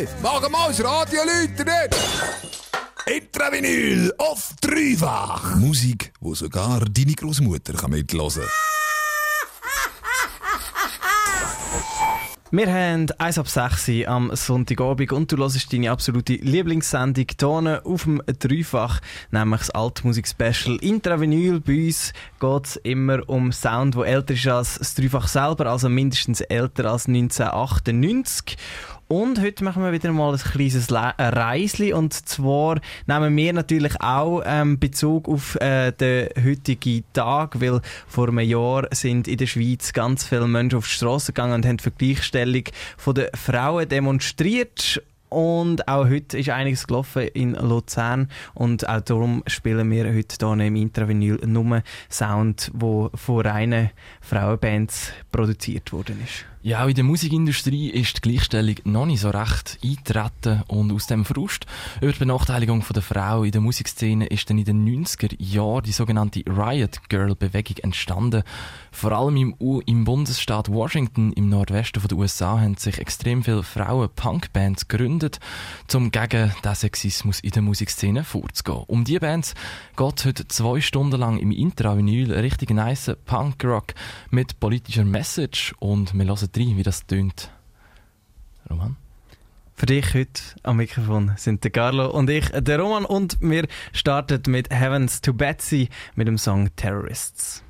Hey, machen wir das Radio läuten Intravinyl auf dreifach. Musik, wo sogar deine Großmutter mitlosen kann. Wir haben 1 ab 6 am Sonntagabend und du hörst deine absolute Lieblingssendung hier auf dem Dreifach, nämlich das Altmusik-Special Intravinyl. Bei uns geht es immer um Sound, der älter ist als das Dreifach selber, also mindestens älter als 1998. Und heute machen wir wieder mal ein kleines Le äh, Reisli. Und zwar nehmen wir natürlich auch ähm, Bezug auf äh, den heutigen Tag, weil vor einem Jahr sind in der Schweiz ganz viele Menschen auf die Straße gegangen und haben für die Gleichstellung der Frauen demonstriert. Und auch heute ist einiges gelaufen in Luzern. Und auch darum spielen wir heute hier im Intravinyl nur Sound, wo von reinen Frauenbands produziert worden ist. Ja, auch in der Musikindustrie ist die Gleichstellung noch nicht so recht eingetreten und aus dem Frust über die Benachteiligung der Frau in der Musikszene ist dann in den 90er Jahren die sogenannte Riot Girl Bewegung entstanden. Vor allem im, U im Bundesstaat Washington im Nordwesten der USA haben sich extrem viele Frauen-Punk-Bands gegründet, um gegen den Sexismus in der Musikszene vorzugehen. Um diese Bands geht heute zwei Stunden lang im Intravinyl richtig nice Punk-Rock mit politischer Message und wir hören rein, wie das tönt. Roman? Für dich heute am Mikrofon sind der Carlo und ich, der Roman, und wir starten mit Heavens to Betsy mit dem Song Terrorists.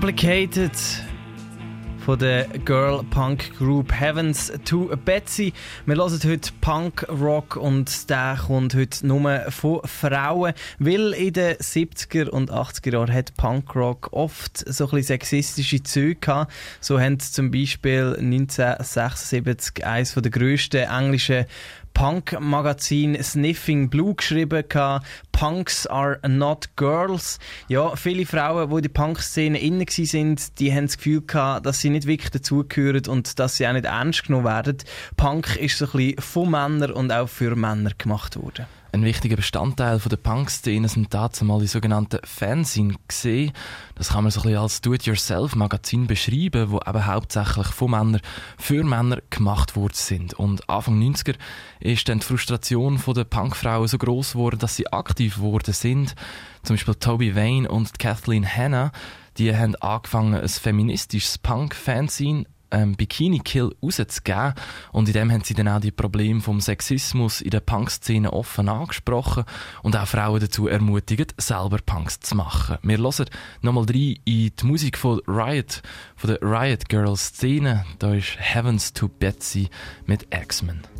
Complicated von der Girl Punk Group Heavens to Betsy. Wir hören heute Punk Rock und der kommt heute nur von Frauen, weil in den 70er und 80er Jahren hat Punk Rock oft so ein sexistische Züge gehabt. So haben zum Beispiel 1976 eines der grössten englischen Punk-Magazin Sniffing Blue geschrieben gehabt, Punks are not girls. Ja, viele Frauen, die in der Punk-Szene inne sind, die haben das Gefühl gehabt, dass sie nicht wirklich dazugehören und dass sie auch nicht ernst genommen werden. Punk ist so ein bisschen von Männern und auch für Männer gemacht worden. Ein wichtiger Bestandteil von der Punk-Szene sind dazu mal die sogenannten Fanzine gesehen. Das kann man so ein bisschen als Do-it-yourself-Magazin beschreiben, wo eben hauptsächlich von Männern für Männer gemacht worden sind. Und Anfang 90er ist dann die Frustration der Punkfrauen so groß geworden, dass sie aktiv geworden sind. Zum Beispiel Toby Wayne und Kathleen Hanna, die haben angefangen, ein feministisches Punk-Fanzine ähm, Bikini Kill rauszugeben. Und in dem haben sie dann auch die Probleme vom Sexismus in der Punk-Szene offen angesprochen und auch Frauen dazu ermutigt, selber Punks zu machen. Wir hören nochmal rein in die Musik von Riot, von der Riot Girls Szene. Da ist Heavens to Betsy mit X-Men.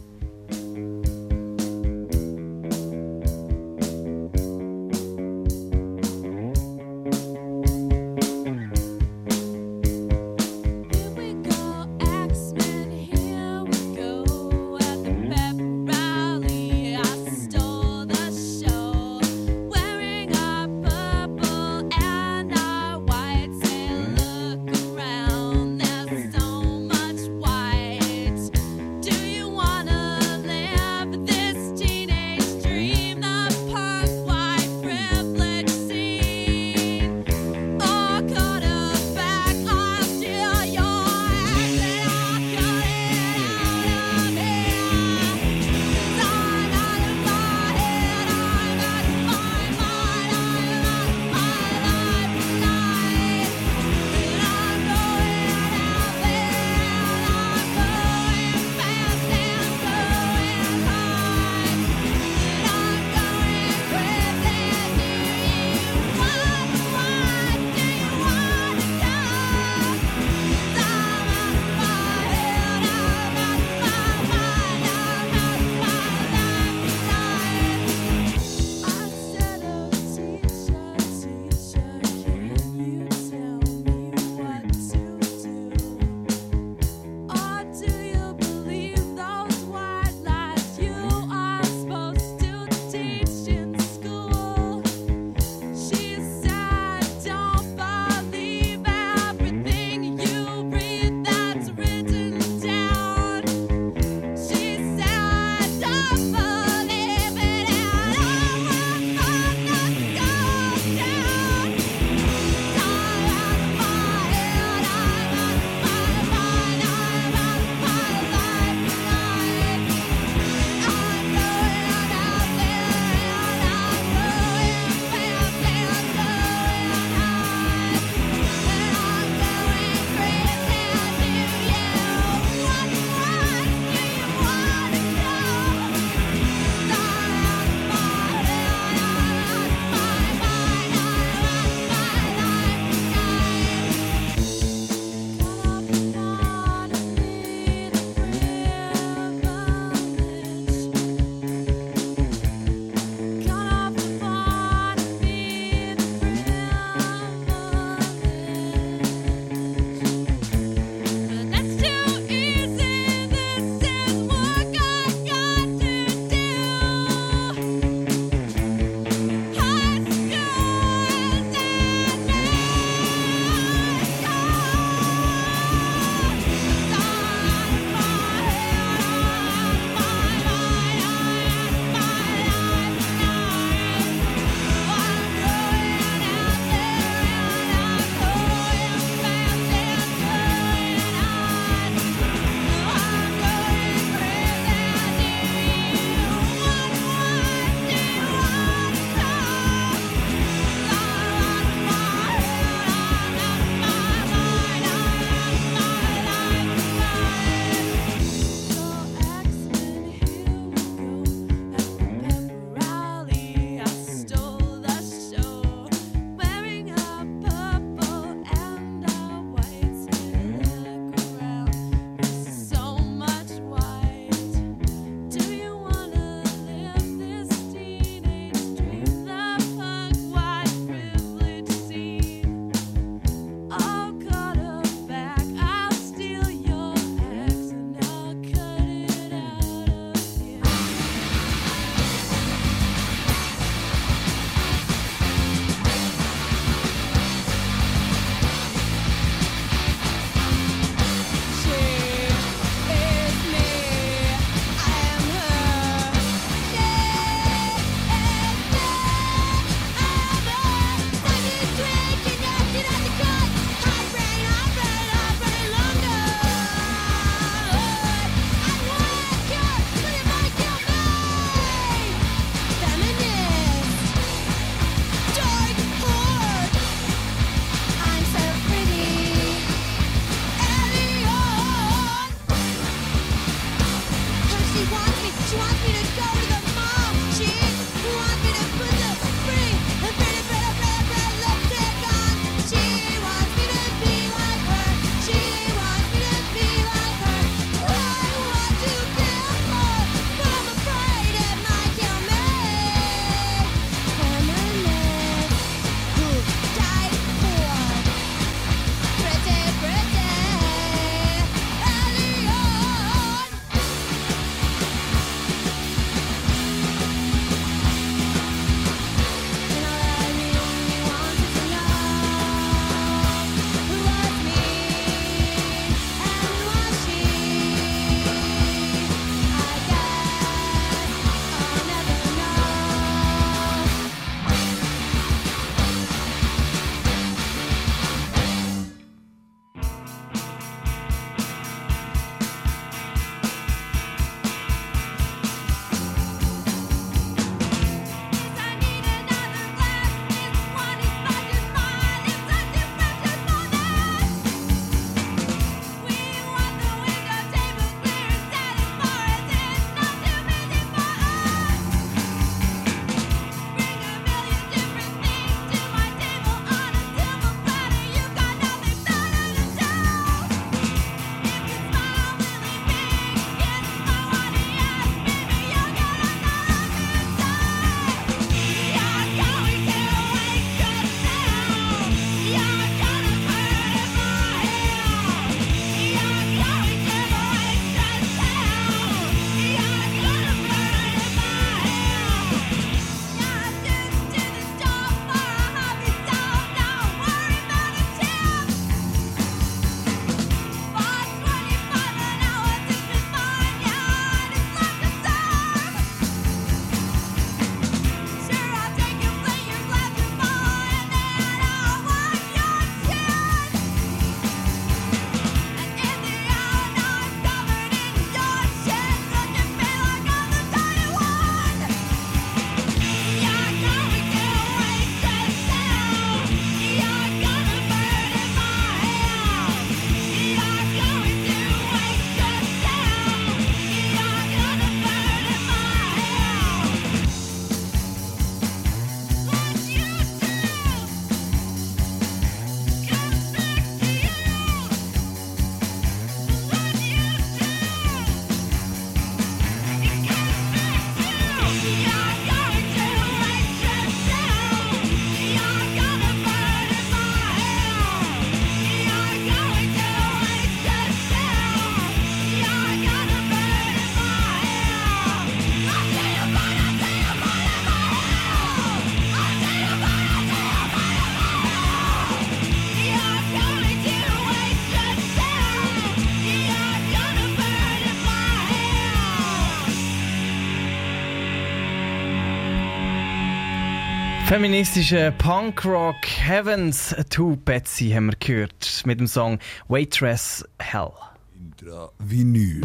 Feministische Punkrock Heavens to Betsy haben wir gehört mit dem Song Waitress Hell. Intravinyl.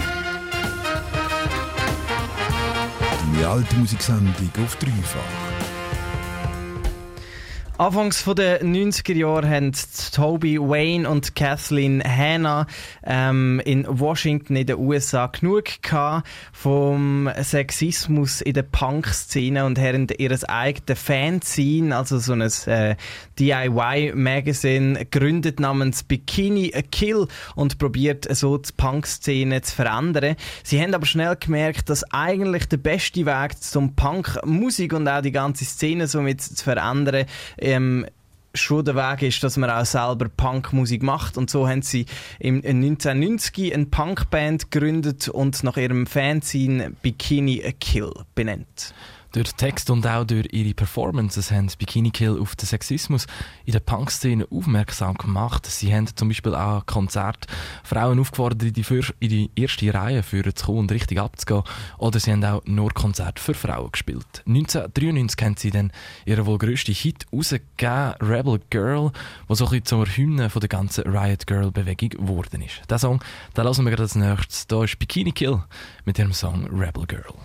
Deine alte Musiksendung auf dreifach. Anfangs der 90er Jahre haben Toby Wayne und Kathleen Hanna ähm, in Washington in den USA genug gehabt vom Sexismus in der Punk-Szene und haben ihr eigenes Fanzine, also so ein äh, DIY-Magazin, gegründet namens Bikini a Kill und probiert so die Punk-Szene zu verändern. Sie haben aber schnell gemerkt, dass eigentlich der beste Weg zum Punk-Musik und auch die ganze Szene somit zu verändern ähm, schon der Weg ist, dass man auch selber Punkmusik macht. Und so haben sie im 1990 eine Punkband gegründet und nach ihrem Fanzine Bikini a Kill benannt. Durch Text und auch durch ihre Performances haben Bikini Kill auf den Sexismus in der Punk-Szene aufmerksam gemacht. Sie haben zum Beispiel auch Konzert Frauen aufgefordert, in die, in die erste Reihe führen zu kommen und richtig abzugehen. Oder sie haben auch nur Konzerte für Frauen gespielt. 1993 haben sie dann ihren wohl grössten Hit rausgegeben, Rebel Girl, der so ein bisschen zur Hymne von der ganzen Riot Girl Bewegung geworden ist. Den Song, den lassen wir gerade als nächstes. Da ist Bikini Kill mit ihrem Song Rebel. Girl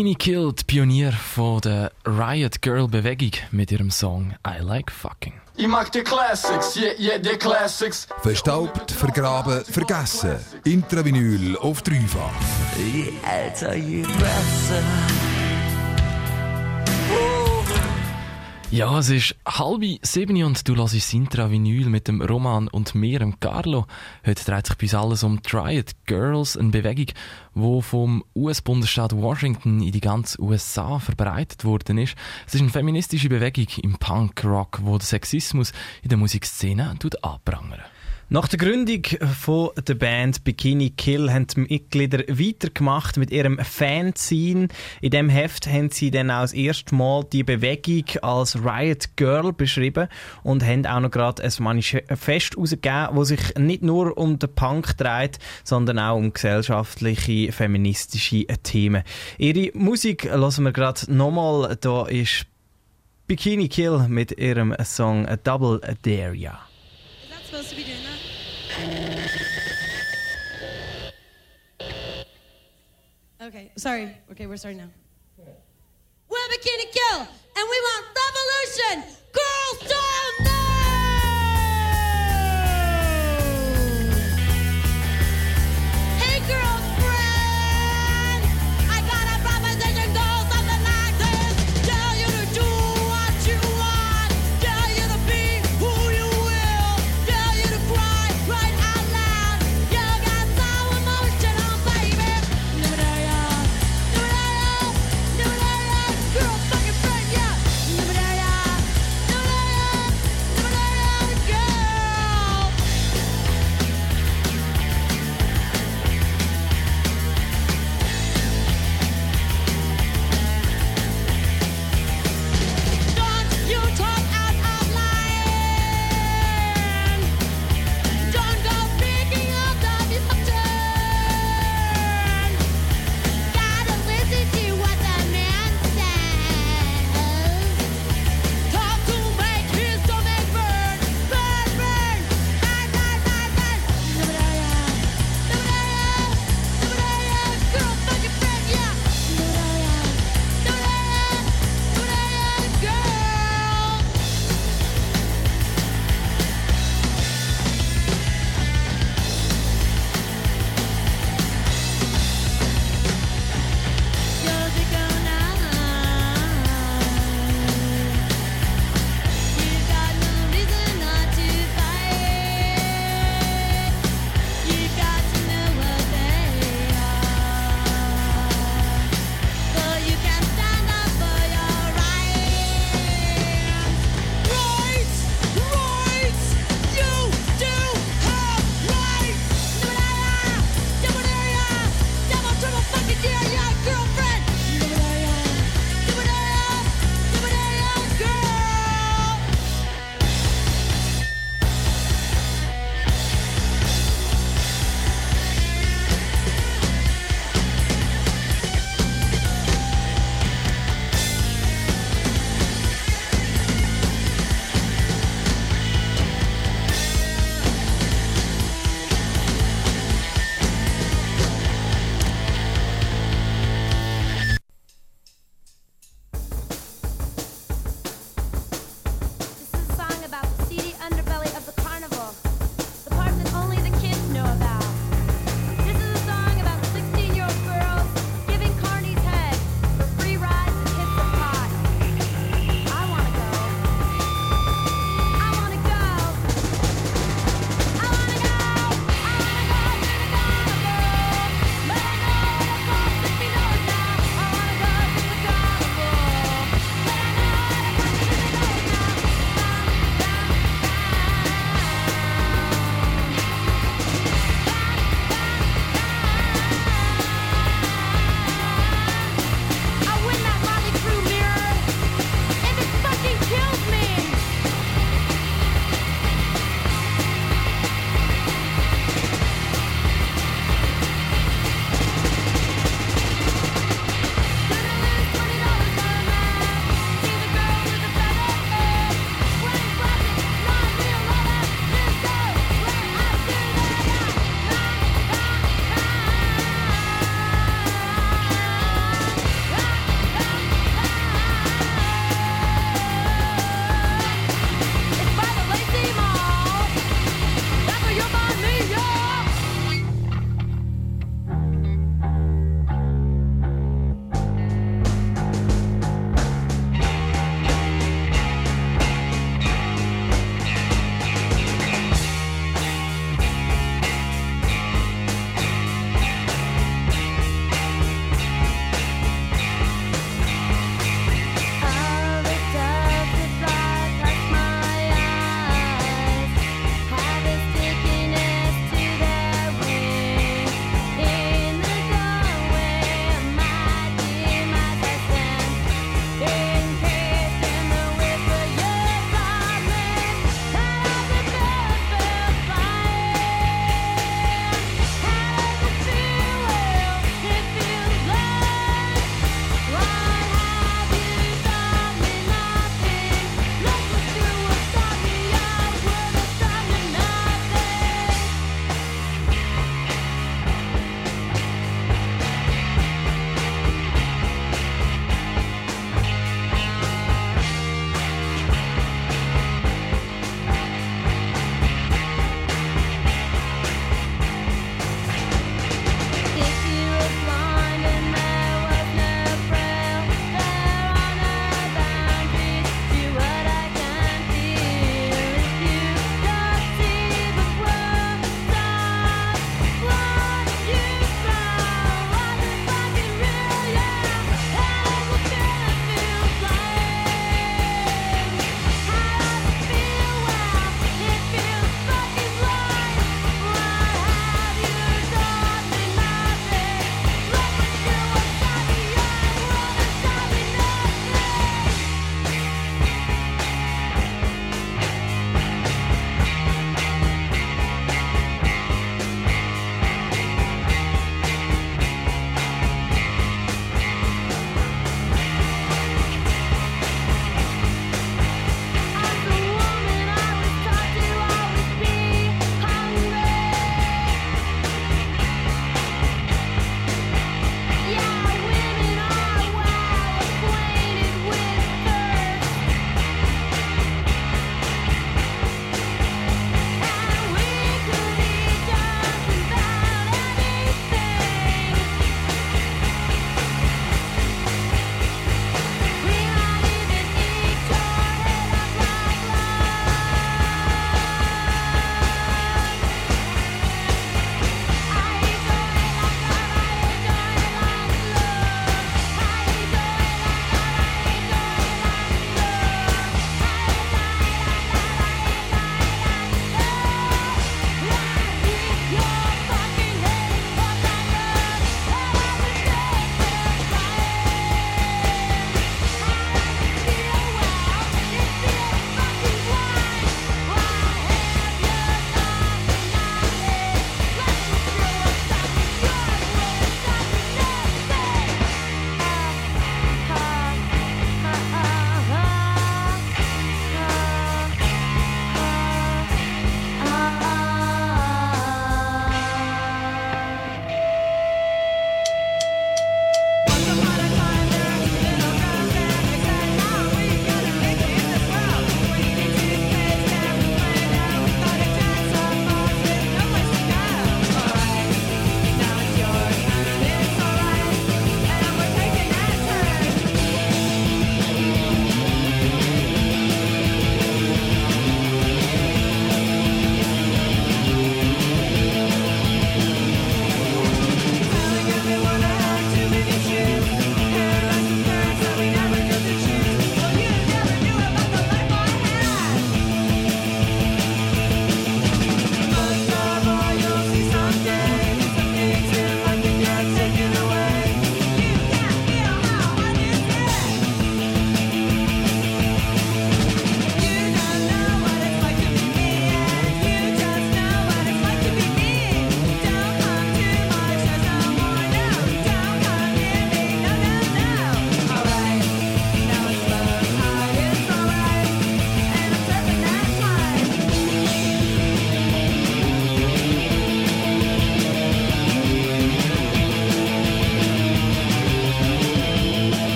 Bikini Kill, die Pionier von der Riot Girl Bewegung mit ihrem Song I Like Fucking. Ich mag die Classics, yeah, yeah, die Classics. Verstaubt, vergraben, vergessen. Intravinyl auf dreifach. Je älter, je besser. Ja, es ist halb sieben und du hörst Sintra Vinyl mit dem Roman und mir, dem Carlo. Heute dreht sich bei uns alles um Triad Girls, eine Bewegung, die vom US-Bundesstaat Washington in die ganze USA verbreitet worden ist. Es ist eine feministische Bewegung im Punk-Rock, wo der Sexismus in der Musikszene anprangert. Nach der Gründung von der Band Bikini Kill haben die Mitglieder weitergemacht mit ihrem Fanzine. In dem Heft haben sie dann auch das erste Mal die Bewegung als Riot Girl beschrieben und haben auch noch gerade ein Manifest herausgegeben, wo sich nicht nur um den Punk dreht, sondern auch um gesellschaftliche, feministische Themen. Ihre Musik hören wir gerade nochmal. Da ist Bikini Kill mit ihrem Song Double Dare Ya. Okay, sorry. Okay, we're starting now. We're Bikini Kill, and we want revolution! Girls don't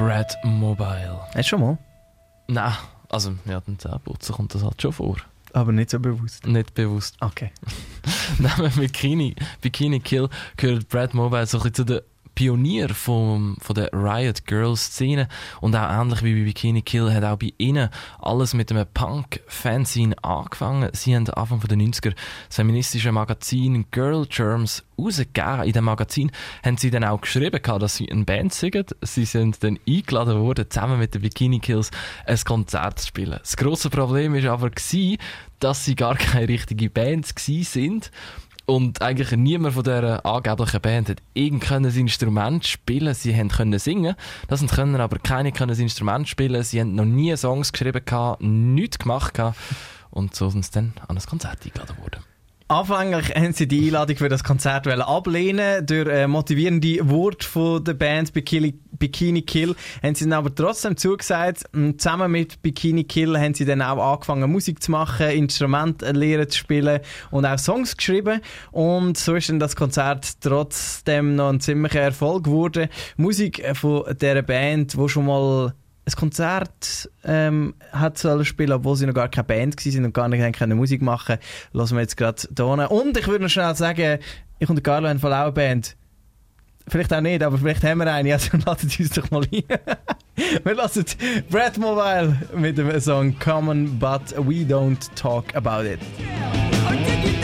Brad Mobile. Hast du schon mal? Nein, also ja, den Zähneputzen kommt das halt schon vor. Aber nicht so bewusst. Nicht bewusst. Okay. Neben Bikini, Bikini Kill gehört Brad Mobile so ein bisschen zu den Pionier vom, von der Riot Girls Szene und auch ähnlich wie bei Bikini Kill hat auch bei ihnen alles mit einem Punk-Fanzine angefangen. Sie haben Anfang der 90er das feministische Magazin Girl Germs rausgegeben. In dem Magazin haben sie dann auch geschrieben, dass sie eine Band sind. Sie sind dann eingeladen worden, zusammen mit den Bikini Kills ein Konzert zu spielen. Das grosse Problem war aber, dass sie gar keine richtige Band sind. Und eigentlich niemand von dieser angeblichen Band hat irgendein Instrument spielen. Sie haben können singen. Das und können aber keine können das Instrument spielen. Sie haben noch nie Songs geschrieben nichts gemacht. Und so sind sie dann an ein Konzert eingeladen worden. Anfänglich haben sie die Einladung für das Konzert ablehnen. Durch äh, motivierende Worte von der Band Bikini, Bikini Kill haben sie dann aber trotzdem zugesagt. Und zusammen mit Bikini Kill haben sie dann auch angefangen Musik zu machen, Instrumente lernen zu spielen und auch Songs geschrieben. Und so ist dann das Konzert trotzdem noch ein ziemlicher Erfolg geworden. Musik von dieser Band, wo schon mal ein Konzert ähm, hat sollen spielen, obwohl sie noch gar keine Band waren und gar nicht können Musik machen Lassen wir jetzt gerade hier. Und ich würde noch schnell sagen, ich und Carlo haben voll auch Band. Vielleicht auch nicht, aber vielleicht haben wir eine. Also ladet uns doch mal ein. wir lassen Brad Mobile mit dem Song Common But We Don't Talk About It. Or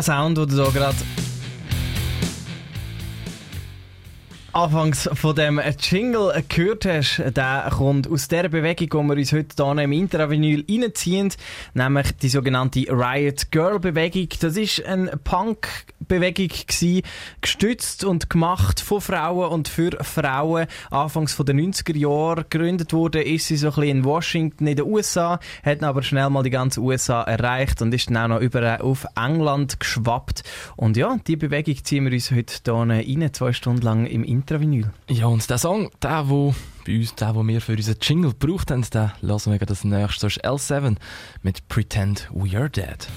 Der Sound, den du da gerade anfangs von dem Jingle gehört hast, der kommt aus der Bewegung, die wir uns heute hier im Intravinyl reinziehen, nämlich die sogenannte Riot Girl Bewegung. Das ist eine Punk-Bewegung gewesen, gestützt und gemacht von Frauen und für Frauen. Anfangs von den 90er Jahren gegründet wurde, ist sie so ein bisschen in Washington in den USA, hat aber schnell mal die ganze USA erreicht und ist dann auch noch über auf England geschwappt. Und ja, die Bewegung ziehen wir uns heute hier rein, zwei Stunden lang im Intravinyl. Ja, und der Song, der, wo bei uns, der, wo wir für unseren Jingle gebraucht haben, den lassen wir das nächste. Das ist L7 mit Pretend We Are Dead.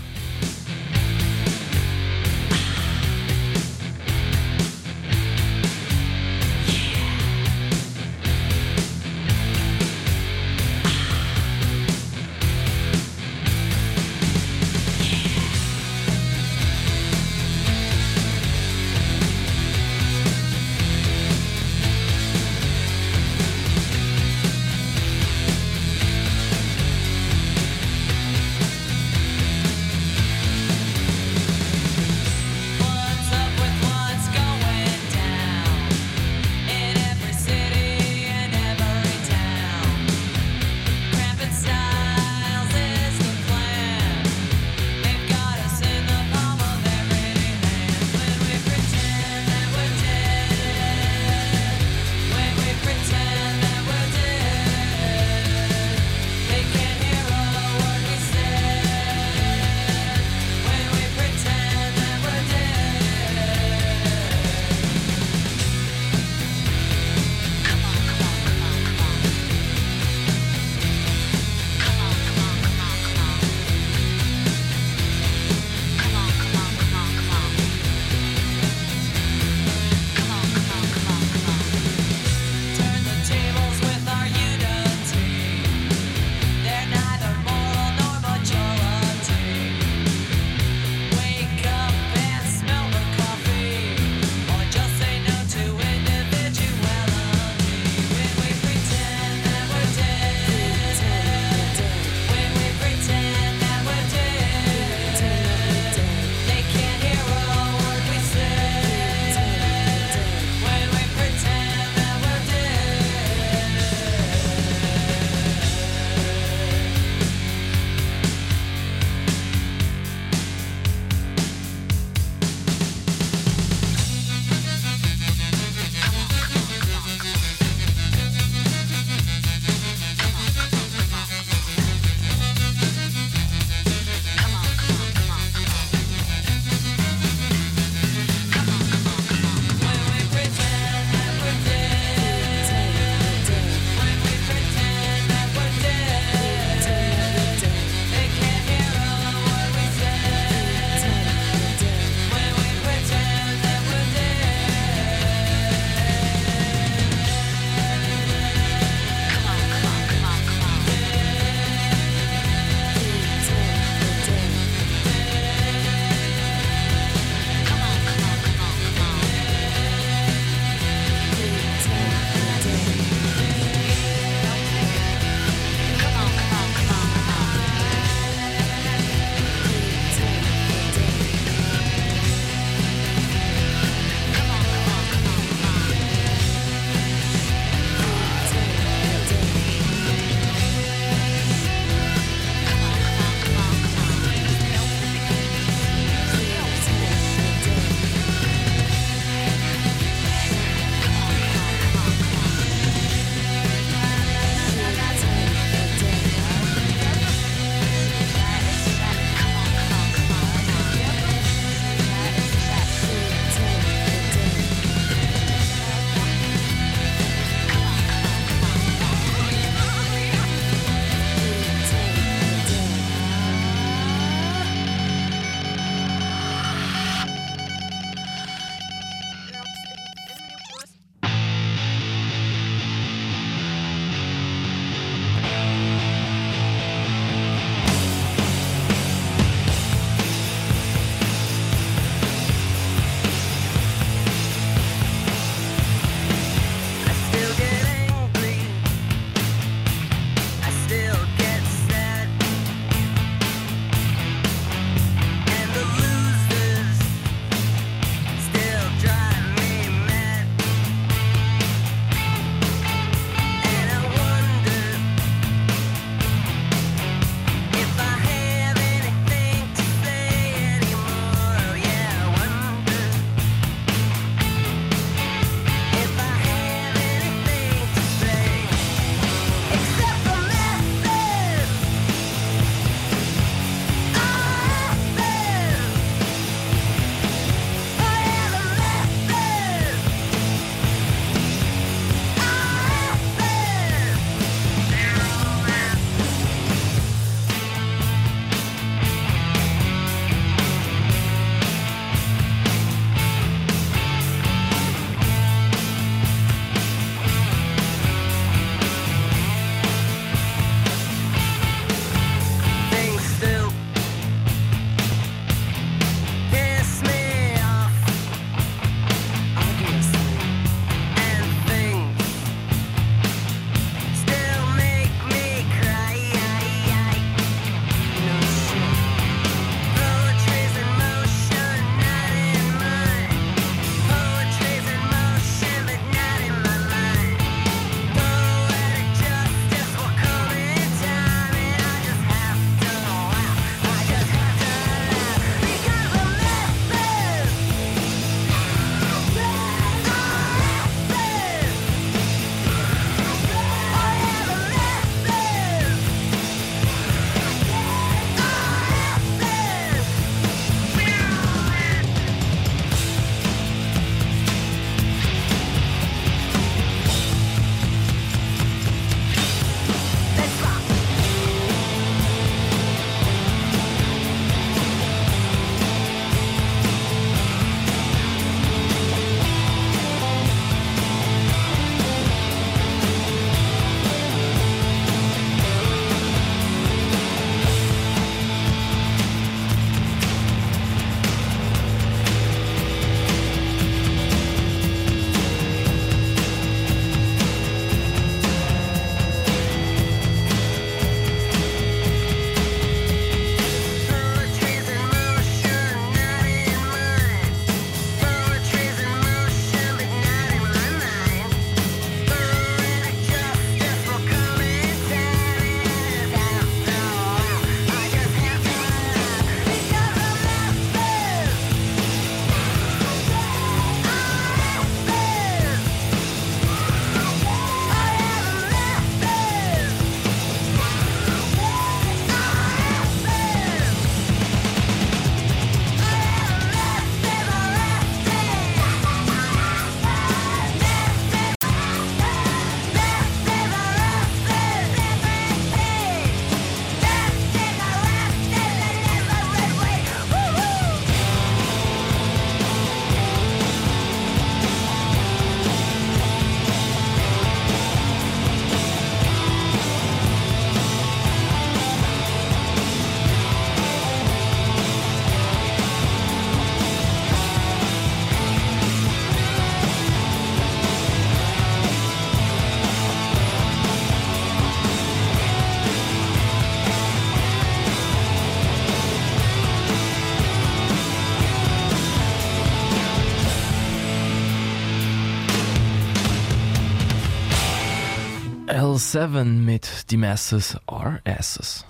L7 mit Die Masses are Asses.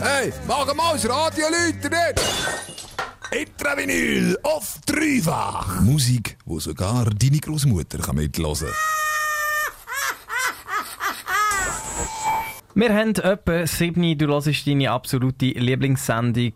Hey, mach mal das Radio Leute nicht! Intravinyl auf dreifach. Musik, wo sogar deine Großmutter kann mithören kann. Wir haben etwa sieben, du hörst deine absolute Lieblingssendung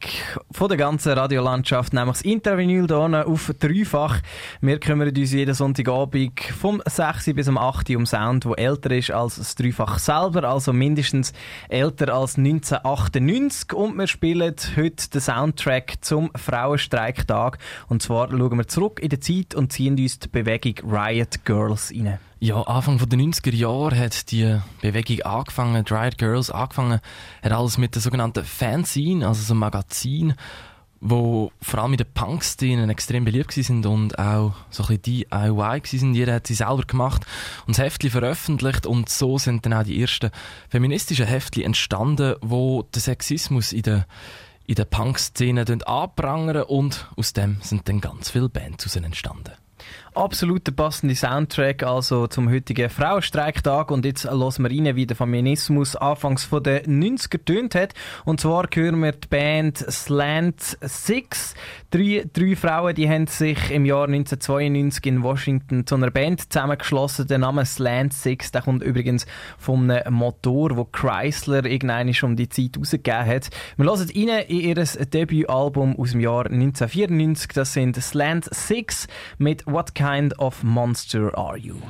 von der ganzen Radiolandschaft, nämlich das Intervinyl hier auf dreifach. Wir kümmern uns jeden Sonntagabend vom 6 bis um 8 Uhr um Sound, der älter ist als das Dreifach selber, also mindestens älter als 1998. Und wir spielen heute den Soundtrack zum Frauenstreiktag. Und zwar schauen wir zurück in die Zeit und ziehen uns die Bewegung Riot Girls rein. Ja, Anfang der 90er Jahre hat die Bewegung angefangen, Riot Girls angefangen, hat alles mit der sogenannten Fanzine, also so ein Magazin, wo vor allem in den Punk-Szenen extrem beliebt sind und auch so ein bisschen DIY sind. Jeder hat sie selber gemacht und das Heftli veröffentlicht und so sind dann auch die ersten feministischen Heftli entstanden, wo der Sexismus in der in der Punk-Szene anprangern und aus dem sind dann ganz viele Bands entstanden. Absolut der passende Soundtrack also zum heutigen Frauenstreiktag und jetzt hören wir rein, wie der Feminismus anfangs von den 90er tönt hat. Und zwar hören wir die Band Slant Six. Drei, drei Frauen, die haben sich im Jahr 1992 in Washington zu einer Band zusammengeschlossen. Der Name Slant Six, der kommt übrigens von einem Motor, wo Chrysler irgendwann um die Zeit rausgegeben hat. Wir hören rein in ihr Debütalbum aus dem Jahr 1994. Das sind Slant Six mit What What kind of Monster Are You?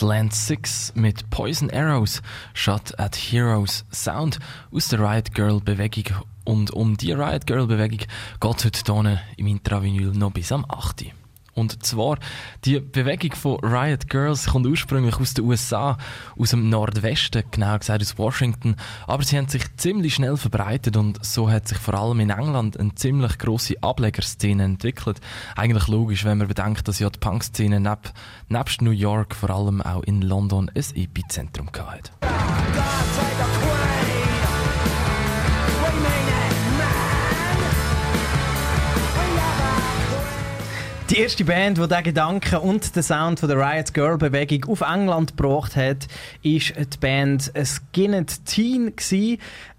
Slant 6 mit Poison Arrows, Shot at Heroes Sound aus der Riot Girl Bewegung. Und um die Riot Girl Bewegung geht heute hier im Intravinyl noch bis am 8. Und zwar, die Bewegung von Riot Girls kommt ursprünglich aus den USA, aus dem Nordwesten, genau gesagt aus Washington, aber sie haben sich ziemlich schnell verbreitet und so hat sich vor allem in England eine ziemlich grosse Ablegerszene entwickelt. Eigentlich logisch, wenn man bedenkt, dass ja die Punk-Szene neb, nebst New York vor allem auch in London ein Epizentrum hatte. Die erste Band, die diesen Gedanken und den Sound von der Riot Girl Bewegung auf England gebracht hat, ist die Band Skinned Teen gsi.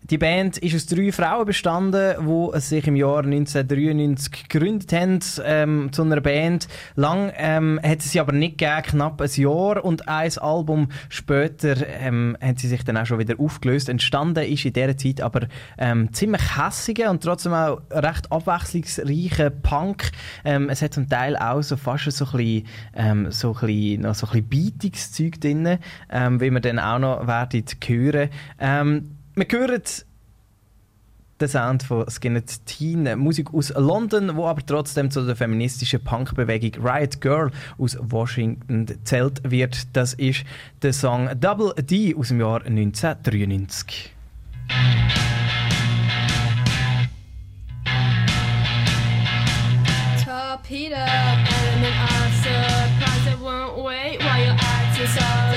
Die Band ist aus drei Frauen bestanden, die sich im Jahr 1993 gegründet haben ähm, zu einer Band. Lang ähm, hat es sie aber nicht gegeben, knapp ein Jahr und ein Album später ähm, haben sie sich dann auch schon wieder aufgelöst. Entstanden ist in dieser Zeit aber ähm, ziemlich hässige und trotzdem auch recht abwechslungsreiche Punk. Ähm, es hat zum Teil auch so fast so ein bisschen, ähm, so ein bisschen, so ein bisschen Beatungszeug drin, ähm, wie wir dann auch noch werden hören. Ähm, wir hören den Sound von Skinnet Teen, Musik aus London, wo aber trotzdem zu der feministischen Punkbewegung Riot Girl aus Washington zählt wird. Das ist der Song Double D aus dem Jahr 1993. Torpedo, element of surprise that won't wait while you're acting so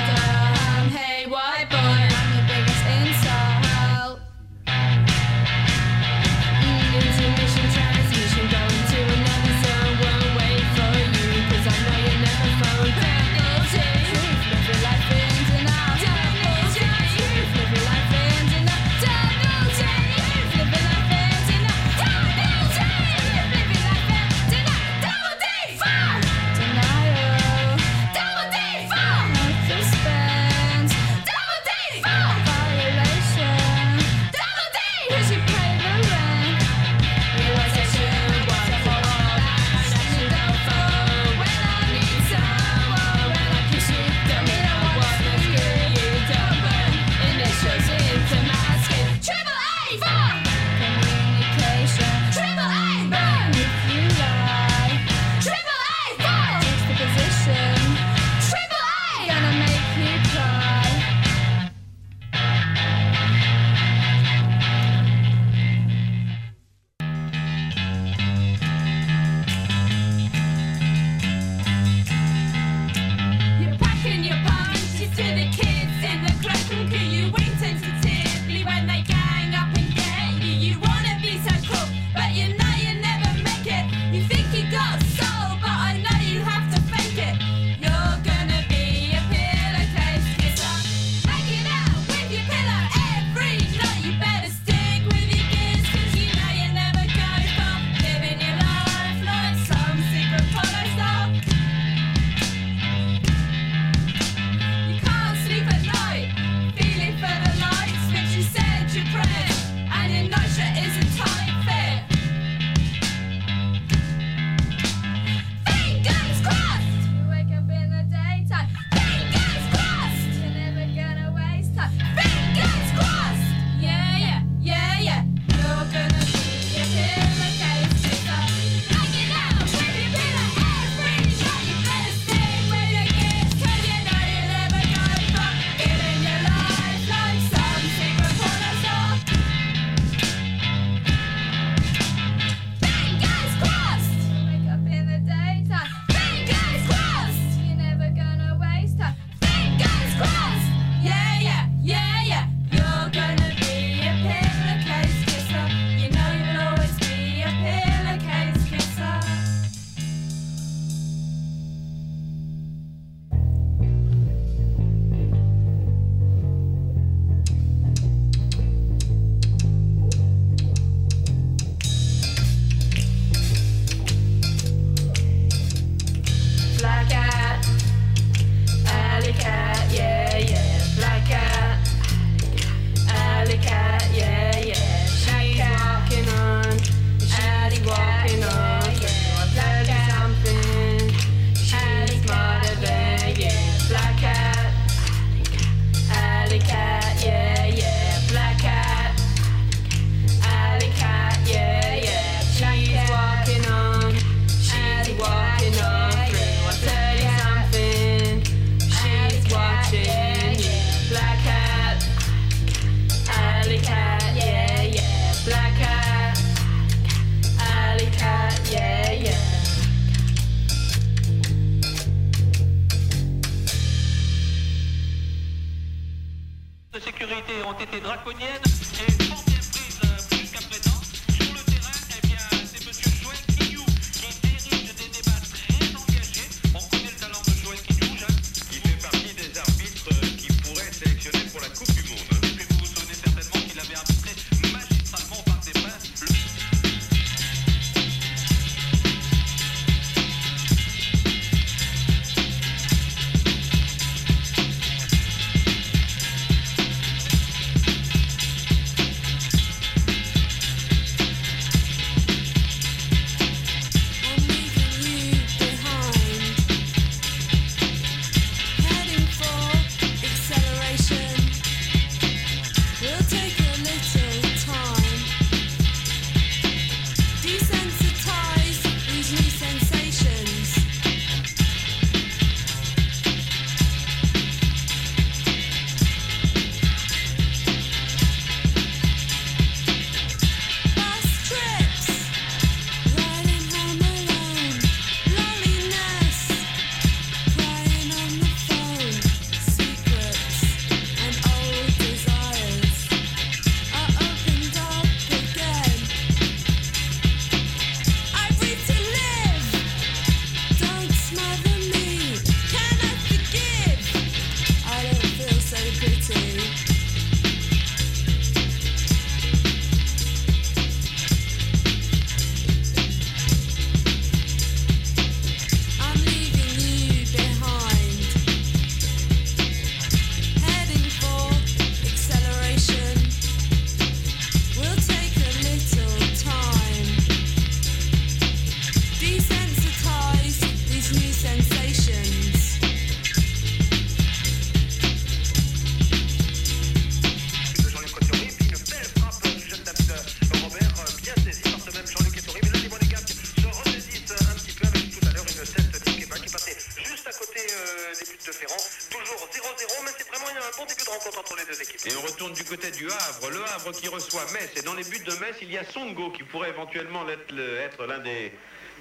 Havre. Le Havre qui reçoit Metz. Et dans les buts de Metz, il y a Songo qui pourrait éventuellement être l'un des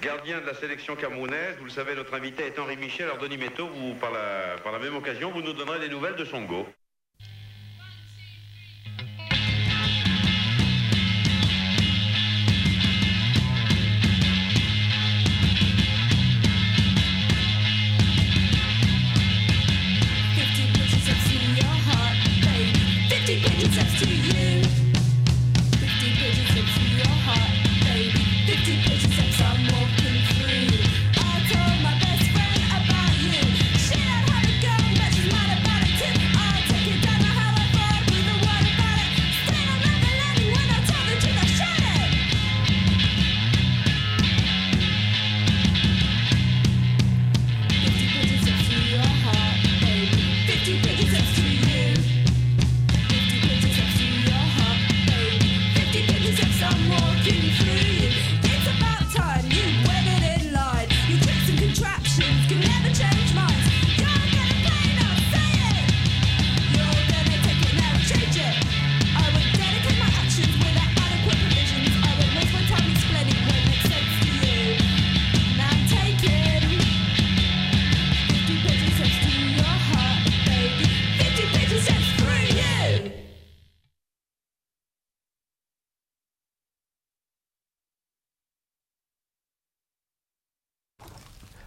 gardiens de la sélection camerounaise. Vous le savez, notre invité est Henri Michel. Alors, Denis Métaux, vous, par, la, par la même occasion, vous nous donnerez des nouvelles de Songo.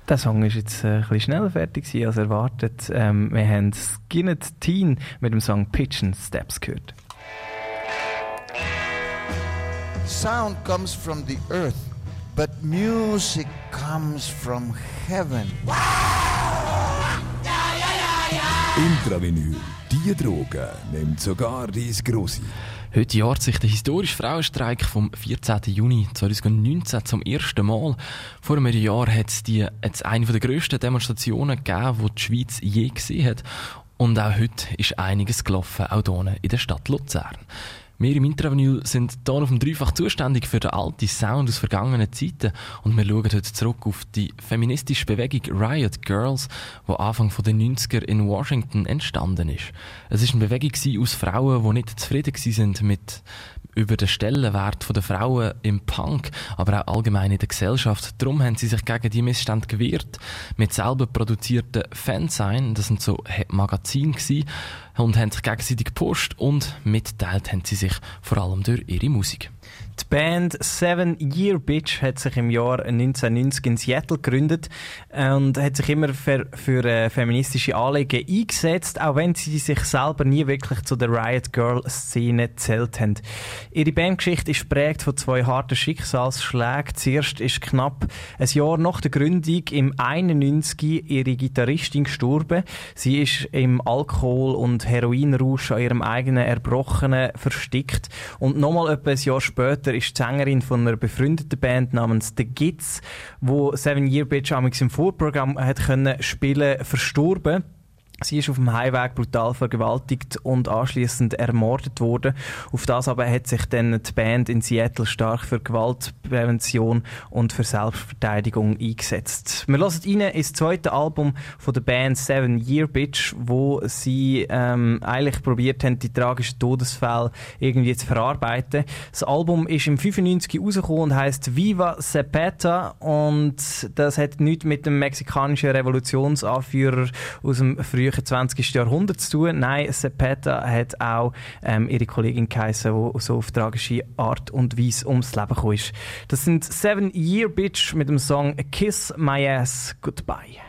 Der Song ist jetzt äh, ein bisschen schneller fertig als erwartet. Ähm, wir haben Skinnet Teen mit dem Song Pigeon Steps gehört. Sound comes from the earth, but music comes from heaven. Intravinyl, die Droge nimmt sogar dies Grosse. Heute jährt sich der historische Frauenstreik vom 14. Juni 2019 zum ersten Mal. Vor einem Jahr hat es die, jetzt eine der grössten Demonstrationen gegeben, die die Schweiz je gesehen hat. Und auch heute ist einiges gelaufen, auch hier in der Stadt Luzern. Wir im Intravenue sind hier auf dem Dreifach zuständig für den alten Sound aus vergangenen Zeiten und wir schauen heute zurück auf die feministische Bewegung Riot Girls, die Anfang der 90er in Washington entstanden ist. Es ist eine Bewegung aus Frauen, die nicht zufrieden sind mit über den Stellenwert der Frauen im Punk, aber auch allgemein in der Gesellschaft. Darum haben sie sich gegen die Missstände gewehrt mit selber produzierten Fansign, das sind so Magazine gewesen, und haben sich gegenseitig gepusht und mitteilt haben sie sich vor allem durch ihre Musik. Die Band Seven Year Bitch hat sich im Jahr 1990 in Seattle gegründet und hat sich immer für, für äh, feministische Anliegen eingesetzt, auch wenn sie sich selber nie wirklich zu der Riot Girl Szene zählt haben. Ihre Bandgeschichte ist prägt von zwei harten Schicksalsschlägen. Zuerst ist knapp ein Jahr nach der Gründung im 91 ihre Gitarristin gestorben. Sie ist im Alkohol- und Heroinrausch an ihrem eigenen Erbrochenen verstickt und nochmal etwa ein Jahr später ist die Sängerin von einer befreundeten Band namens The Gits, wo Seven Year Bitch amigs im Vorprogramm hat können spielen, verstorben. Sie ist auf dem Heimweg brutal vergewaltigt und anschließend ermordet worden. Auf das aber hat sich dann die Band in Seattle stark für Gewaltprävention und für Selbstverteidigung eingesetzt. Wir hören rein ins zweite Album von der Band Seven Year Bitch, wo sie ähm, eigentlich probiert haben, die tragischen Todesfälle irgendwie zu verarbeiten. Das Album ist im 95 rausgekommen und heißt Viva Zapata und das hat nichts mit dem mexikanischen Revolutionsanführer aus dem frühen 20. Jahrhundert zu tun. Nein, Zapata hat auch ähm, ihre Kollegin geheißen, die so auf tragische Art und Weise ums Leben gekommen ist. Das sind Seven Year Bitch mit dem Song Kiss My Ass Goodbye.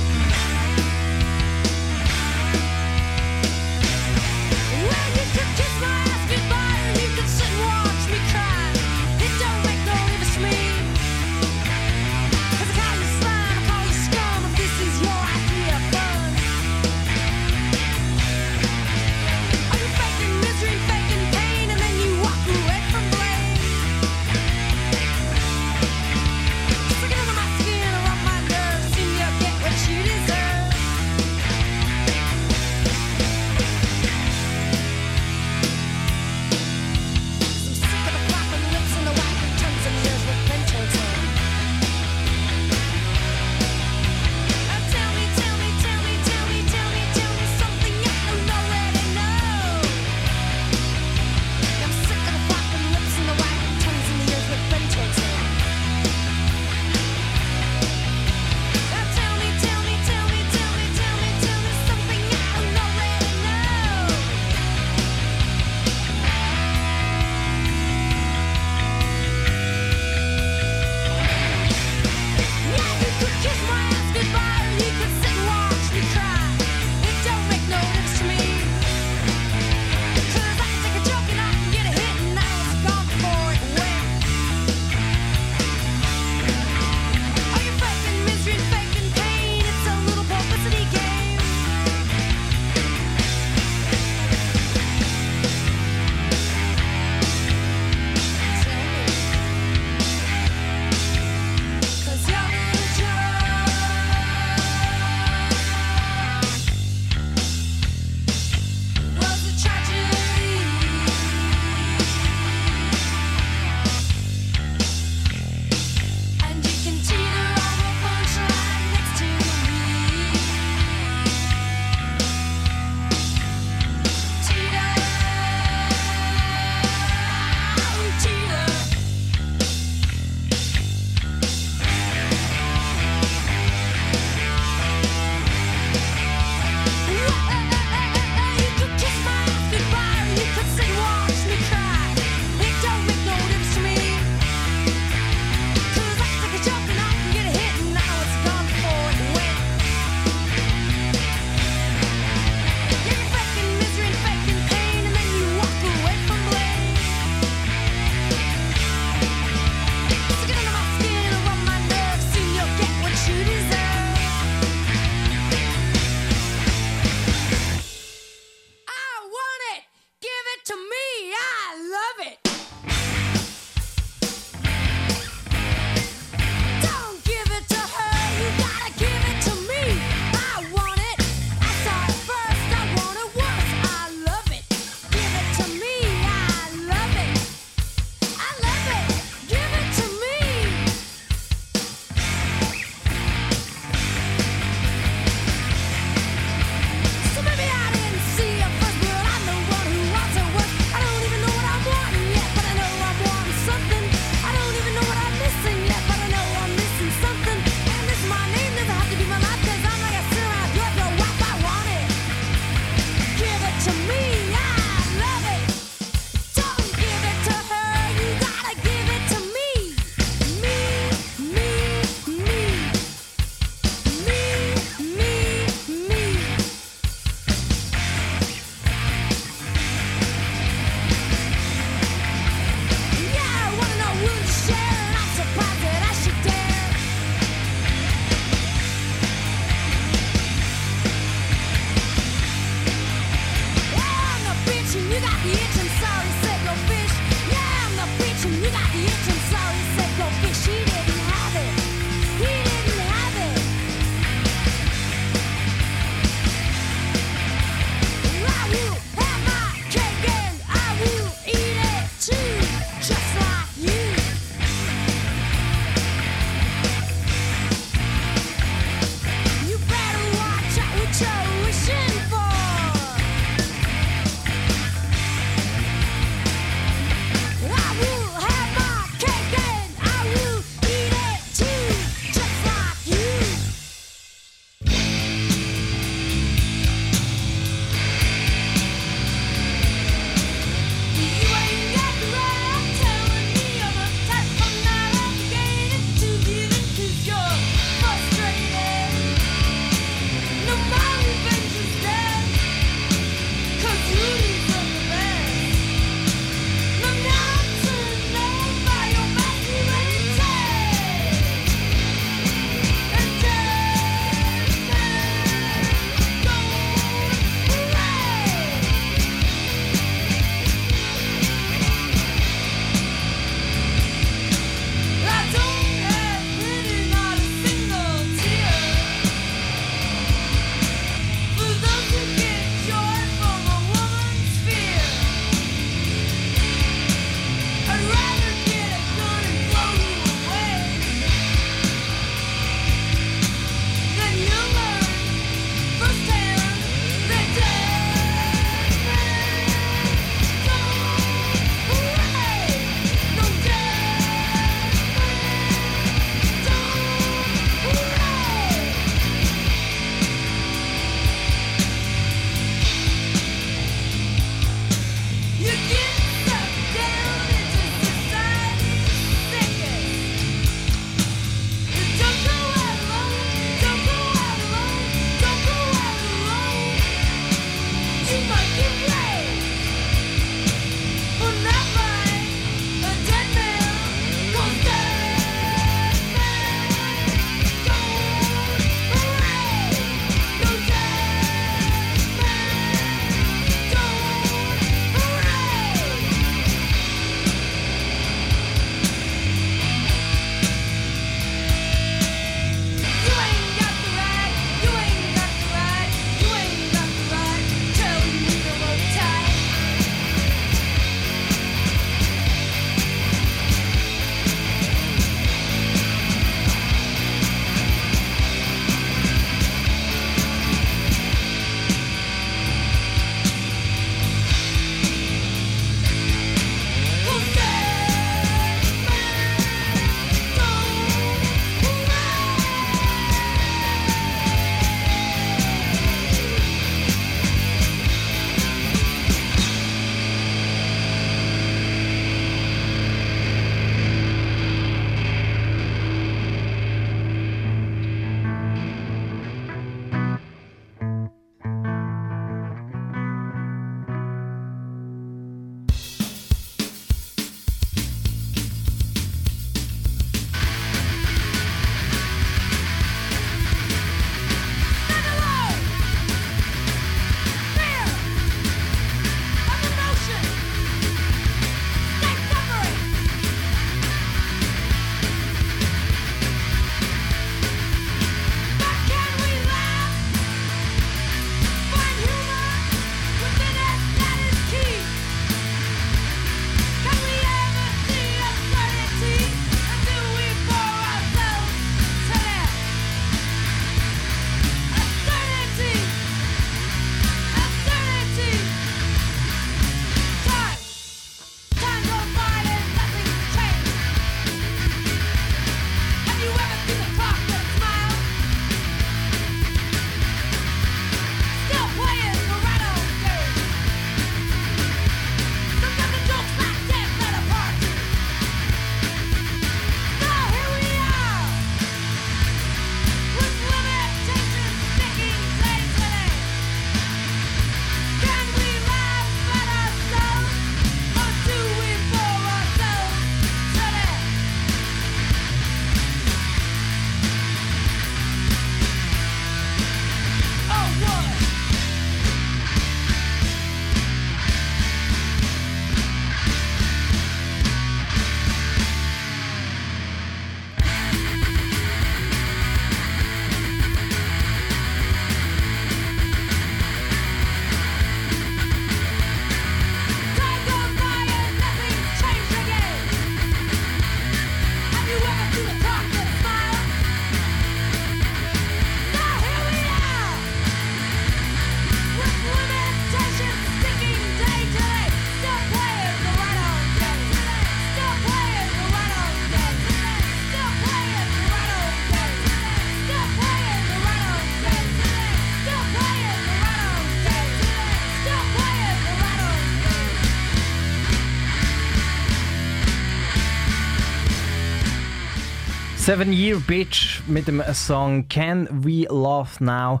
Seven Year Bitch mit dem Song Can We Love Now.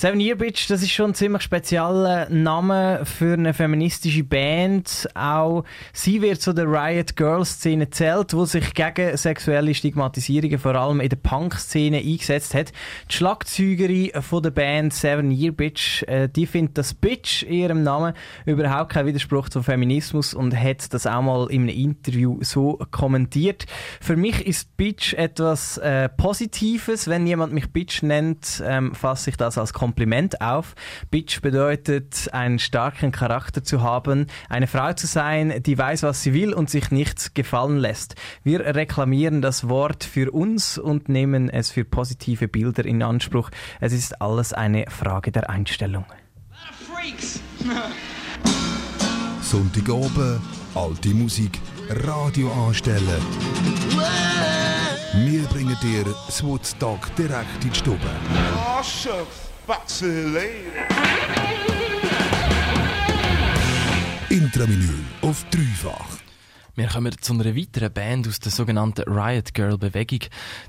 Seven Year Bitch, das ist schon ein ziemlich spezieller Name für eine feministische Band. Auch sie wird zu der Riot Girl Szene zählt, wo sich gegen sexuelle Stigmatisierungen vor allem in der Punk-Szene eingesetzt hat. Die Schlagzeugerin von der Band Seven Year Bitch, äh, die findet das Bitch in ihrem Namen überhaupt kein Widerspruch zum Feminismus und hat das auch mal in einem Interview so kommentiert. Für mich ist Bitch etwas äh, Positives. Wenn jemand mich Bitch nennt, ähm, fasse ich das als Kompliment auf. Bitch bedeutet, einen starken Charakter zu haben, eine Frau zu sein, die weiß, was sie will und sich nichts gefallen lässt. Wir reklamieren das Wort für uns und nehmen es für positive Bilder in Anspruch. Es ist alles eine Frage der Einstellung. Freaks! Sonntagabend, alte Musik, Radio anstellen. Wir bringen dir das Woodstock direkt in die Stube. Oh. Intravinyl auf dreifach. Wir kommen zu einer weiteren Band aus der sogenannten Riot Girl Bewegung.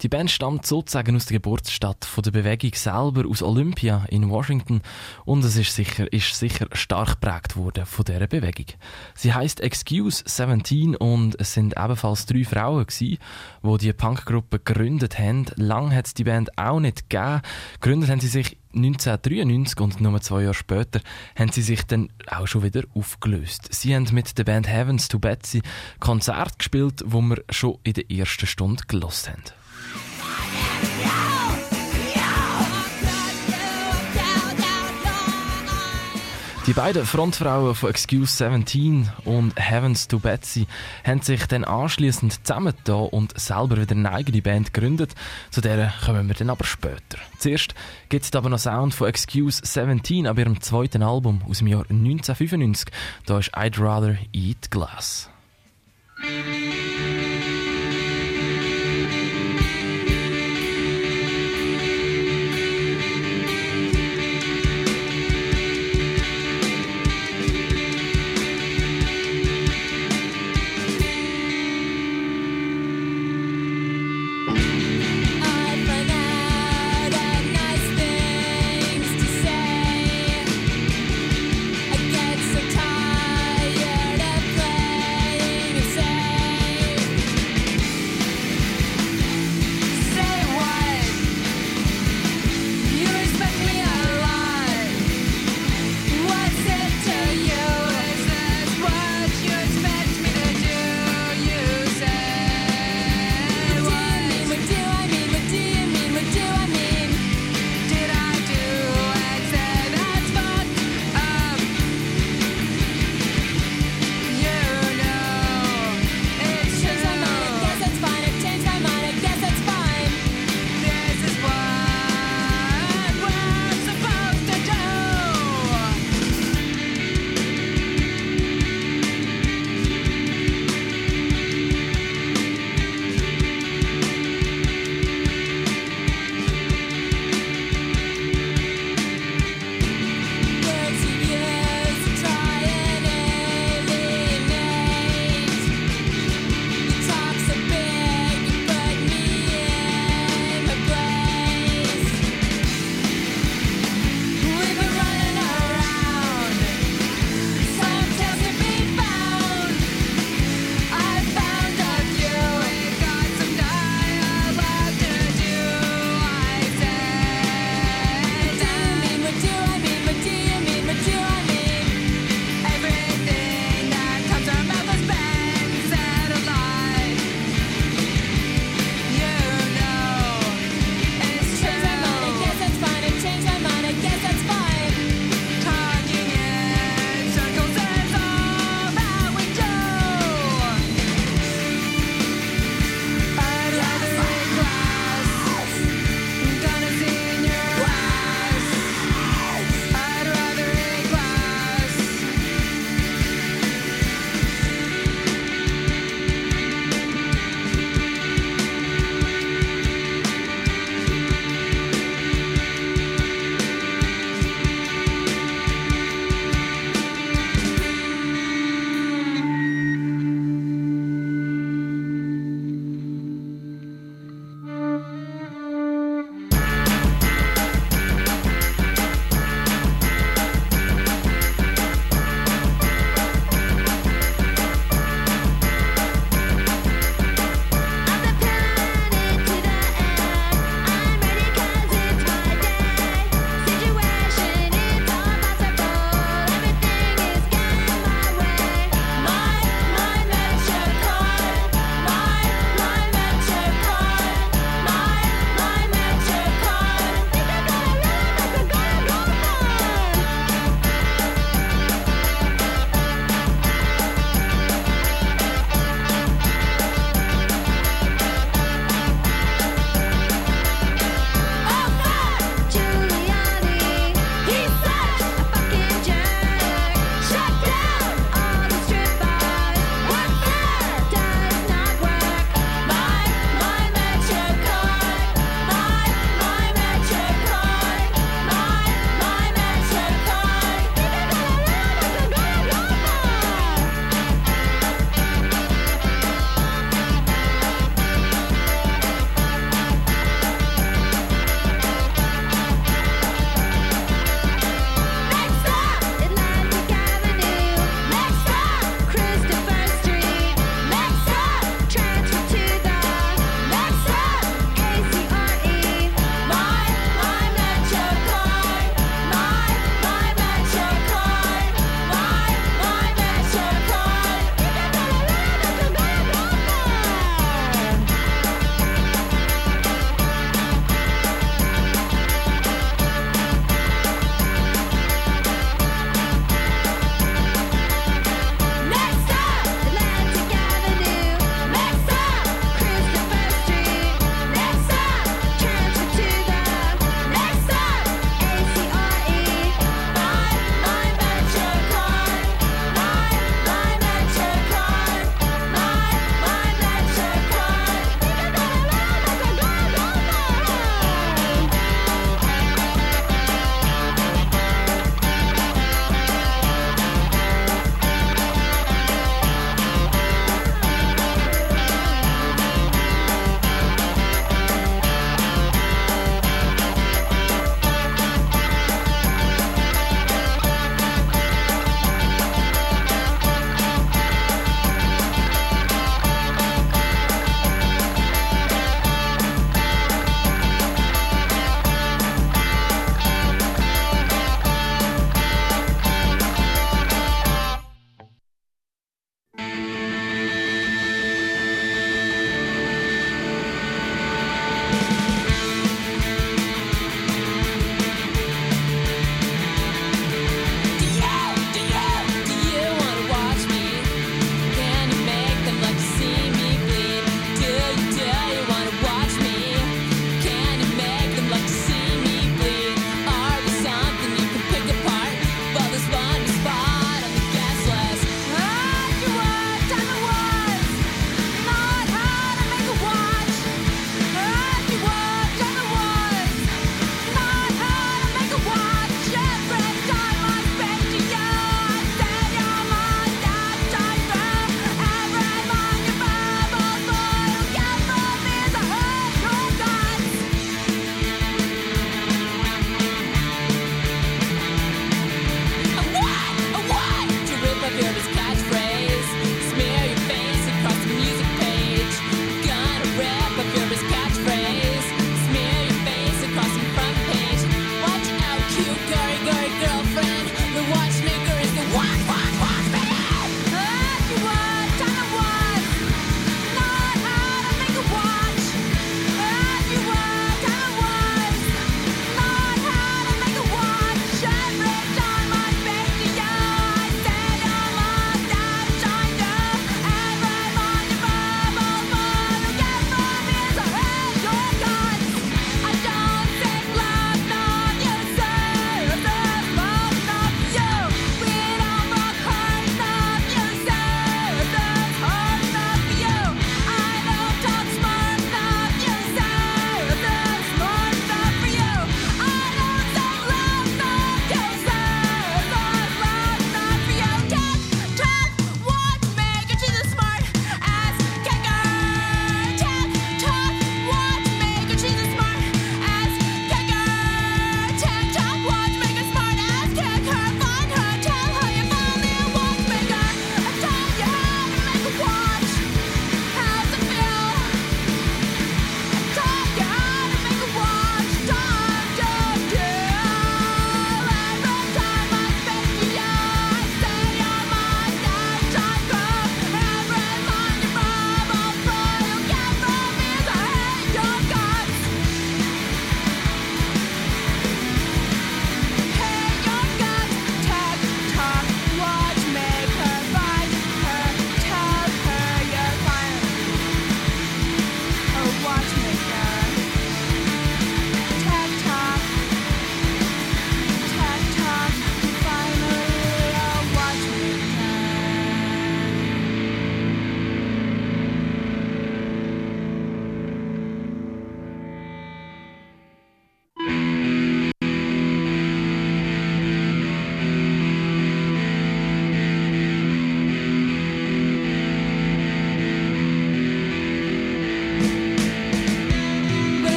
Die Band stammt sozusagen aus der Geburtsstadt von der Bewegung selber, aus Olympia in Washington. Und es ist sicher, ist sicher stark geprägt worden von dieser Bewegung. Sie heißt Excuse 17 und es sind ebenfalls drei Frauen gewesen, die die Punkgruppe gegründet haben. Lang hat es die Band auch nicht gegeben. Gegründet haben sie sich 1993 und nur zwei Jahre später haben sie sich dann auch schon wieder aufgelöst. Sie haben mit der Band Heavens to Betsy Konzert gespielt, wo wir schon in der ersten Stunde gelost haben. Die beiden Frontfrauen von Excuse 17 und Heavens to Betsy haben sich dann anschließend zusammengetan und selber wieder eine eigene Band gegründet. Zu der kommen wir dann aber später. Zuerst gibt es aber noch Sound von Excuse 17 ab ihrem zweiten Album aus dem Jahr 1995. Da ist I'd Rather Eat Glass.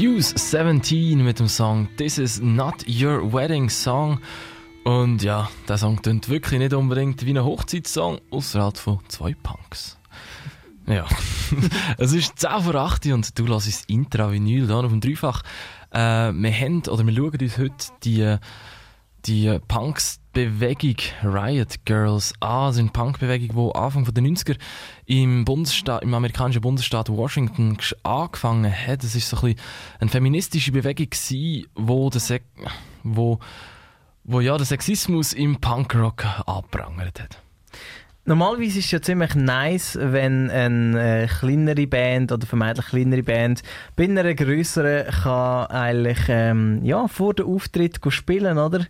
Excuse 17 mit dem Song This is not your wedding song. Und ja, der Song klingt wirklich nicht unbedingt wie ein Hochzeitssong, außerhalb von zwei Punks. Ja, es ist 10 vor 8 und du lässt das Intra-Vinyl hier auf dem Dreifach. Äh, wir haben, oder wir schauen uns heute die, die Punks-Bewegung Riot Girls an. Das ist eine Punk-Bewegung, die Anfang der 90er im, Bundesstaat, im amerikanischen Bundesstaat Washington angefangen hat. Es war so ein eine feministische Bewegung, gewesen, wo, der Sek wo, wo ja, den Sexismus im Punkrock angeprangert hat. Normalerweise ist es ja ziemlich nice, wenn eine äh, kleinere Band oder vermeintlich kleinere Band bei einer grösseren kann eigentlich ähm, ja, vor dem Auftritt spielen, oder?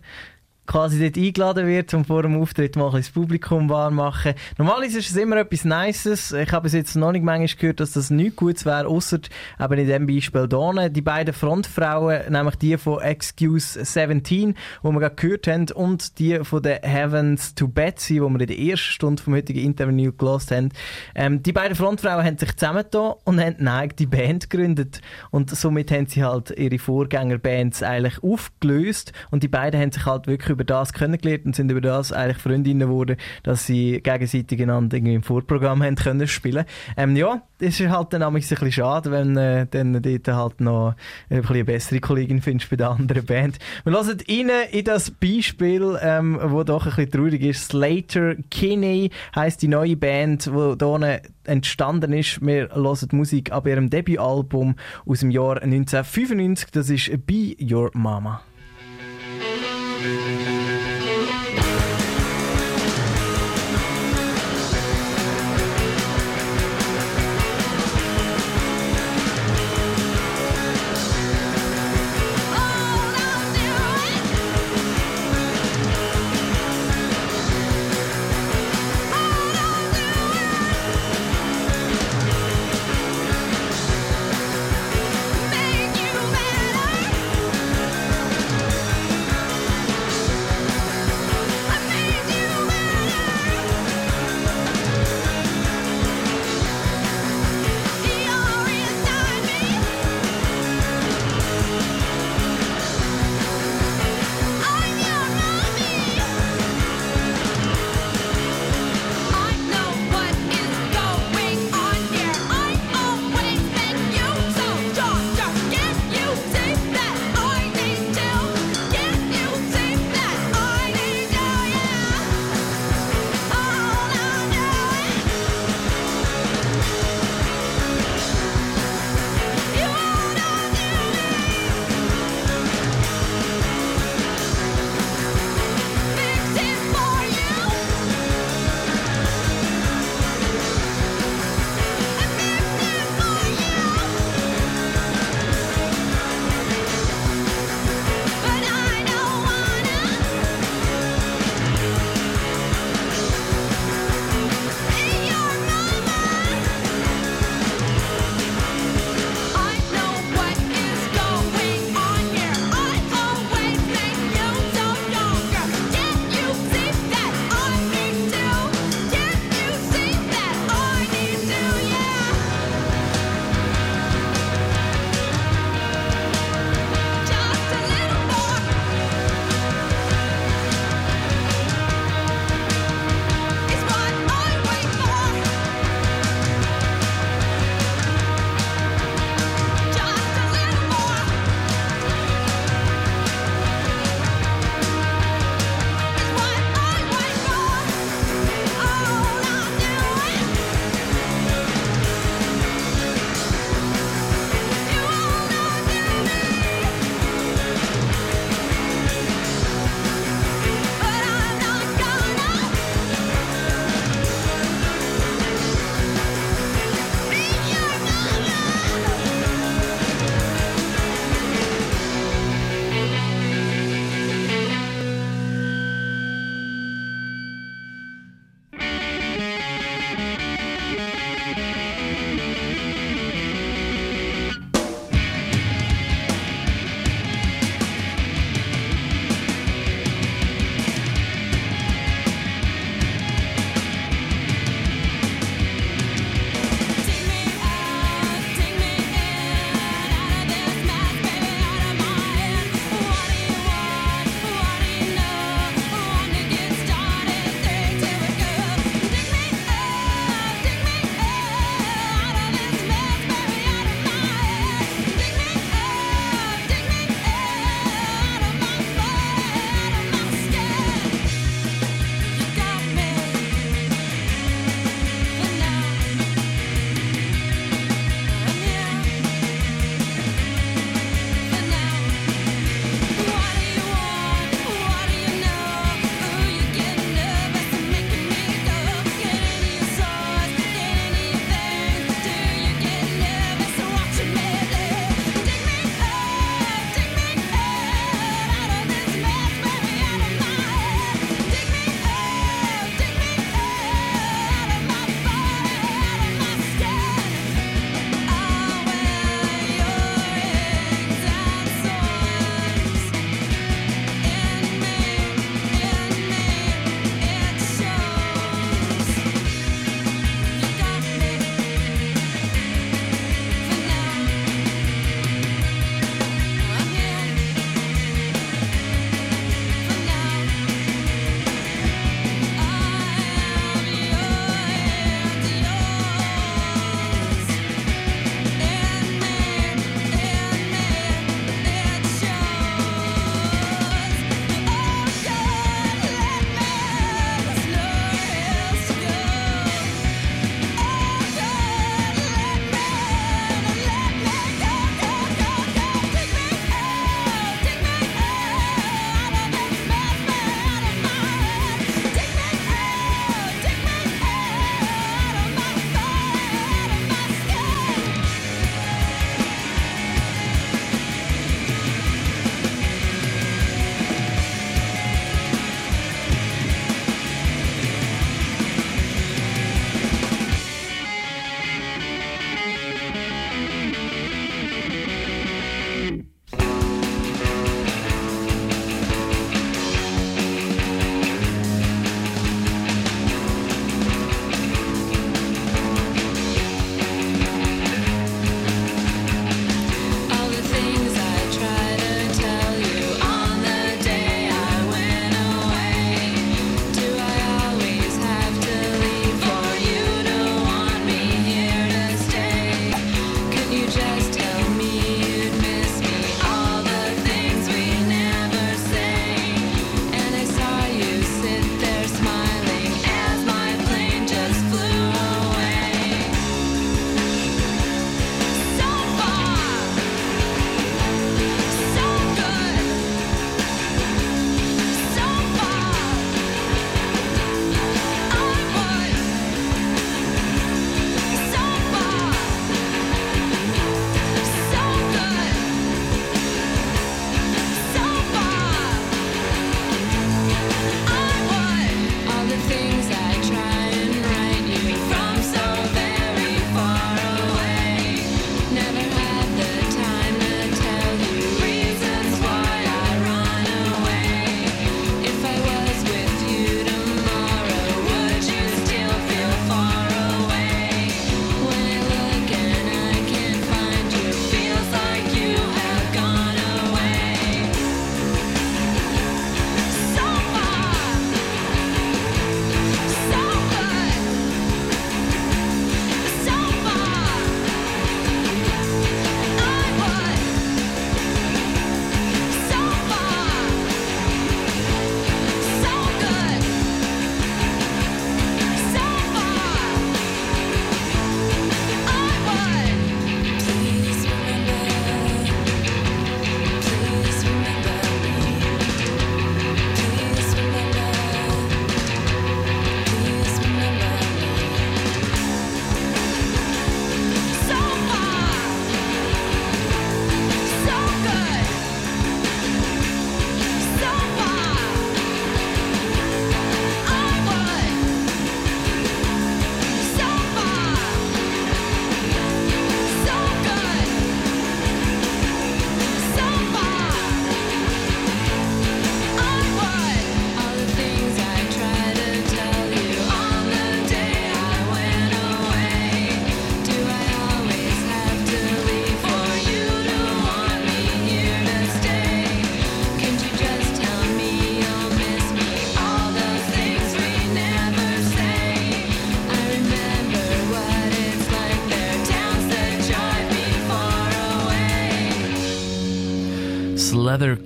Quasi dort eingeladen wird und vor dem Auftritt mal ein bisschen das Publikum warm machen. Normalerweise ist es immer etwas Nices. Ich habe bis jetzt noch nicht manchmal gehört, dass das nichts Gutes wäre, außer eben in diesem Beispiel hier. Die beiden Frontfrauen, nämlich die von Excuse 17, wo wir gerade gehört haben, und die von den Heavens to Betsy, wo wir in der ersten Stunde vom heutigen Interview gelost haben. Ähm, die beiden Frontfrauen haben sich zusammengetan und haben eine eigene Band gegründet. Und somit haben sie halt ihre Vorgängerbands eigentlich aufgelöst und die beiden haben sich halt wirklich über das kennengelernt und sind über das eigentlich Freundinnen geworden, dass sie gegenseitig einander irgendwie im Vorprogramm haben können spielen. Ähm, ja, das ist halt dann ein bisschen schade, wenn äh, dann dort halt noch ein bisschen eine bessere Kollegin findest bei der anderen Band. Wir hören rein in das Beispiel, ähm, wo doch ein bisschen traurig ist. Slater Kinney heisst die neue Band, die hier entstanden ist. Wir hören die Musik ab ihrem Debütalbum aus dem Jahr 1995. Das ist Be Your Mama. Thank you.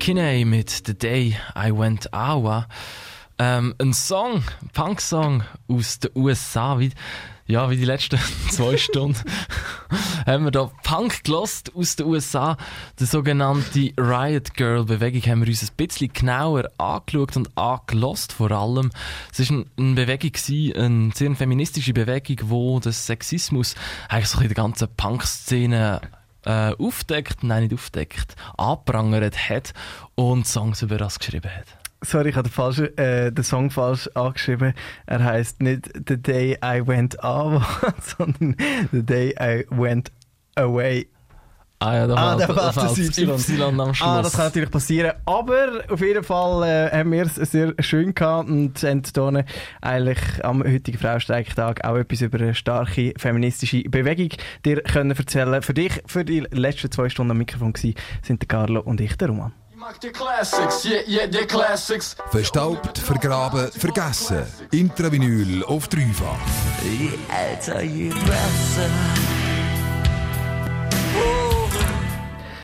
Slather Kinney mit The Day I Went Awa. Ähm, ein Song, Punk-Song aus den USA, wie, ja, wie die letzten zwei Stunden, haben wir da Punk gelost aus den USA. Die sogenannte Riot Girl Bewegung haben wir uns ein bisschen genauer angeschaut und angelost vor allem. Es war eine Bewegung, eine sehr feministische Bewegung, wo der Sexismus eigentlich so in der ganzen Punk-Szene äh, aufdeckt, nein nicht aufdeckt, angeprangert hat und Songs über das geschrieben hat. Sorry, ich habe den, falschen, äh, den Song falsch angeschrieben. Er heißt nicht The Day I Went Out, sondern The Day I Went Away. Ah ja, da Ah, fehlt- da fehlt das Y. Y am Schluss. Ah, das kann natürlich passieren. Aber auf jeden Fall äh, haben wir es sehr schön gehabt und haben hier eigentlich am heutigen Frauenstreiktag auch etwas über eine starke feministische Bewegung dir können erzählen. Für dich, für die letzten zwei Stunden am Mikrofon gewesen, sind der Carlo und ich, der Roman. Ich mag die Classics, yeah, yeah, die Classics. Verstaubt, vergraben, vergessen. Intravinyl auf dreifach. Je älter, je besser.